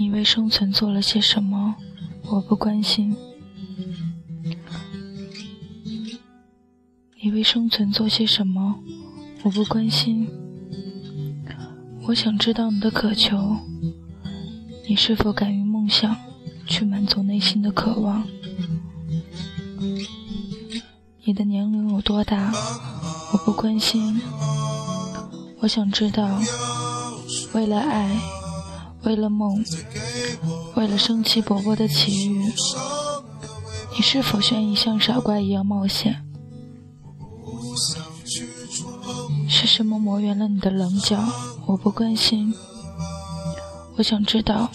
你为生存做了些什么？我不关心。你为生存做些什么？我不关心。我想知道你的渴求，你是否敢于梦想，去满足内心的渴望？你的年龄有多大？我不关心。我想知道，为了爱，为了梦，为了生气勃勃的奇遇，你是否愿意像傻瓜一样冒险？是什么磨圆了你的棱角？我不关心。我想知道，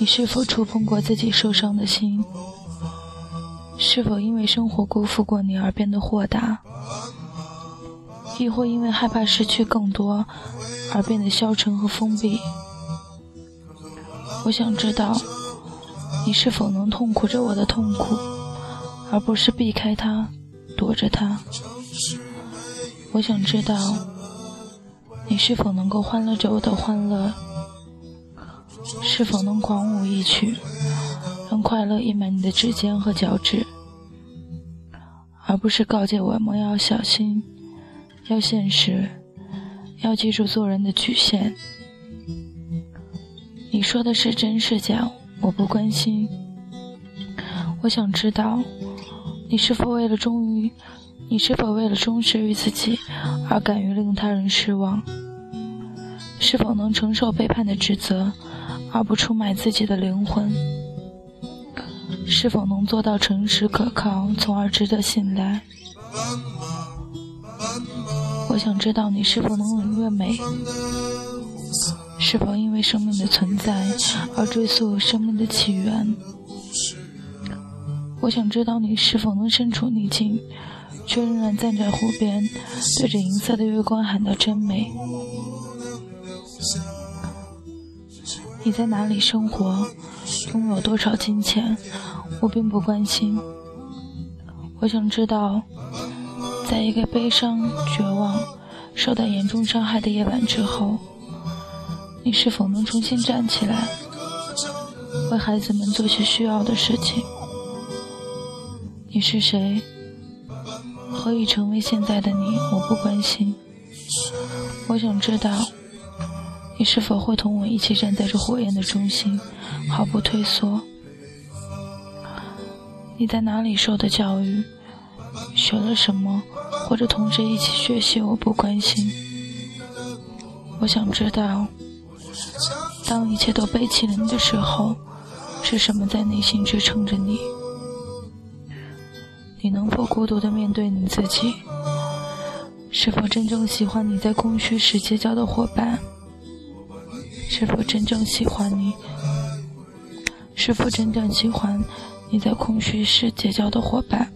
你是否触碰过自己受伤的心？是否因为生活辜负过你而变得豁达？亦或因为害怕失去更多而变得消沉和封闭？我想知道，你是否能痛苦着我的痛苦，而不是避开它，躲着它？我想知道，你是否能够欢乐着我的欢乐，是否能狂舞一曲，让快乐溢满你的指尖和脚趾，而不是告诫我们要小心，要现实，要记住做人的局限。你说的是真是假，我不关心。我想知道，你是否为了忠于。你是否为了忠实于自己而敢于令他人失望？是否能承受背叛的指责而不出卖自己的灵魂？是否能做到诚实可靠，从而值得信赖？我想知道你是否能领略美？是否因为生命的存在而追溯生命的起源？我想知道你是否能身处逆境。却仍然站在湖边，对着银色的月光喊道：“真美。”你在哪里生活？拥有多少金钱？我并不关心。我想知道，在一个悲伤、绝望、受到严重伤害的夜晚之后，你是否能重新站起来，为孩子们做些需要的事情？你是谁？何以成为现在的你？我不关心。我想知道，你是否会同我一起站在这火焰的中心，毫不退缩？你在哪里受的教育？学了什么？或者同谁一起学习？我不关心。我想知道，当一切都背弃了你的时候，是什么在内心支撑着你？你能否孤独的面对你自己？是否真正喜欢你在空虚时结交的伙伴？是否真正喜欢你？是否真正喜欢你在空虚时结交的伙伴？